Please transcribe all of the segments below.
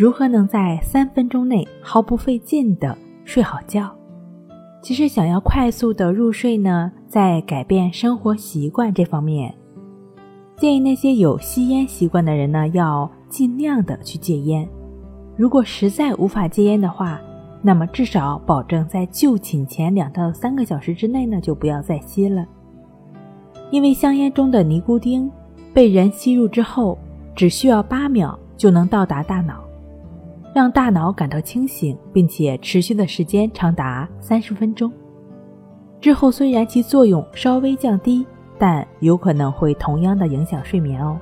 如何能在三分钟内毫不费劲的睡好觉？其实想要快速的入睡呢，在改变生活习惯这方面，建议那些有吸烟习惯的人呢，要尽量的去戒烟。如果实在无法戒烟的话，那么至少保证在就寝前两到三个小时之内呢，就不要再吸了。因为香烟中的尼古丁被人吸入之后，只需要八秒就能到达大脑。让大脑感到清醒，并且持续的时间长达三十分钟。之后虽然其作用稍微降低，但有可能会同样的影响睡眠哦。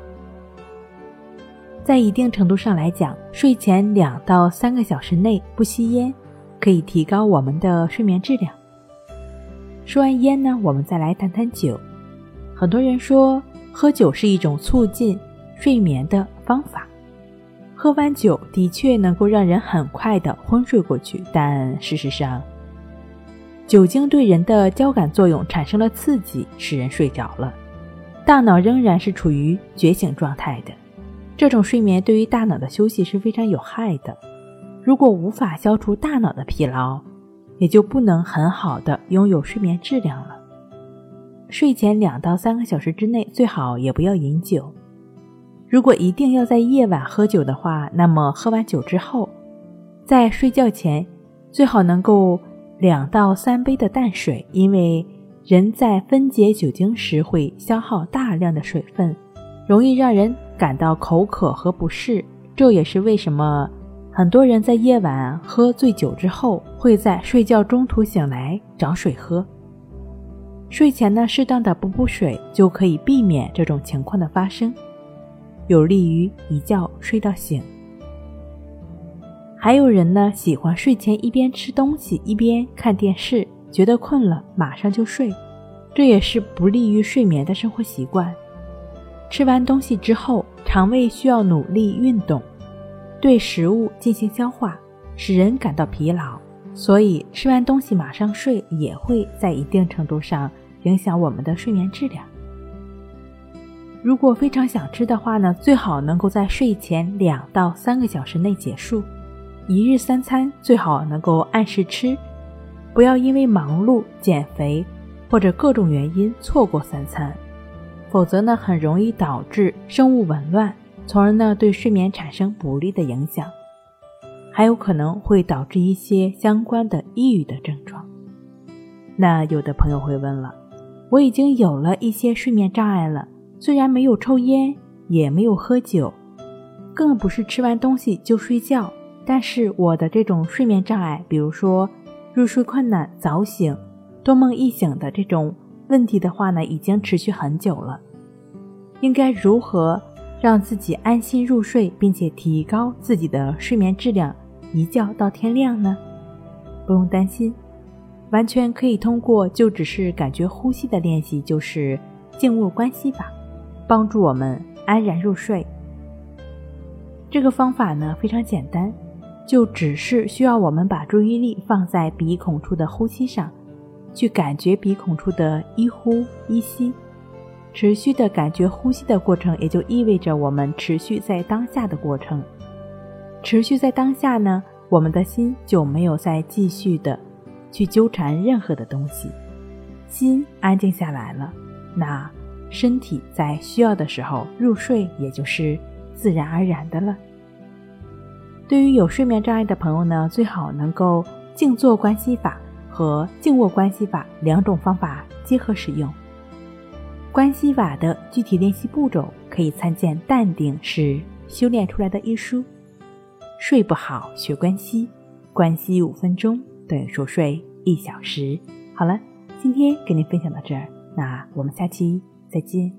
在一定程度上来讲，睡前两到三个小时内不吸烟，可以提高我们的睡眠质量。说完烟呢，我们再来谈谈酒。很多人说喝酒是一种促进睡眠的方法。喝完酒的确能够让人很快的昏睡过去，但事实上，酒精对人的交感作用产生了刺激，使人睡着了，大脑仍然是处于觉醒状态的。这种睡眠对于大脑的休息是非常有害的。如果无法消除大脑的疲劳，也就不能很好的拥有睡眠质量了。睡前两到三个小时之内，最好也不要饮酒。如果一定要在夜晚喝酒的话，那么喝完酒之后，在睡觉前最好能够两到三杯的淡水，因为人在分解酒精时会消耗大量的水分，容易让人感到口渴和不适。这也是为什么很多人在夜晚喝醉酒之后，会在睡觉中途醒来找水喝。睡前呢，适当的补补水，就可以避免这种情况的发生。有利于一觉睡到醒。还有人呢，喜欢睡前一边吃东西一边看电视，觉得困了马上就睡，这也是不利于睡眠的生活习惯。吃完东西之后，肠胃需要努力运动，对食物进行消化，使人感到疲劳，所以吃完东西马上睡也会在一定程度上影响我们的睡眠质量。如果非常想吃的话呢，最好能够在睡前两到三个小时内结束。一日三餐最好能够按时吃，不要因为忙碌、减肥或者各种原因错过三餐，否则呢很容易导致生物紊乱，从而呢对睡眠产生不利的影响，还有可能会导致一些相关的抑郁的症状。那有的朋友会问了，我已经有了一些睡眠障碍了。虽然没有抽烟，也没有喝酒，更不是吃完东西就睡觉，但是我的这种睡眠障碍，比如说入睡困难、早醒、多梦易醒的这种问题的话呢，已经持续很久了。应该如何让自己安心入睡，并且提高自己的睡眠质量，一觉到天亮呢？不用担心，完全可以通过就只是感觉呼吸的练习，就是静卧关系法。帮助我们安然入睡。这个方法呢非常简单，就只是需要我们把注意力放在鼻孔处的呼吸上，去感觉鼻孔处的一呼一吸，持续的感觉呼吸的过程，也就意味着我们持续在当下的过程。持续在当下呢，我们的心就没有再继续的去纠缠任何的东西，心安静下来了，那。身体在需要的时候入睡，也就是自然而然的了。对于有睡眠障碍的朋友呢，最好能够静坐关系法和静卧关系法两种方法结合使用。关系法的具体练习步骤可以参见《淡定是修炼出来的》一书。睡不好学关系，关系五分钟等于熟睡一小时。好了，今天跟您分享到这儿，那我们下期。再见。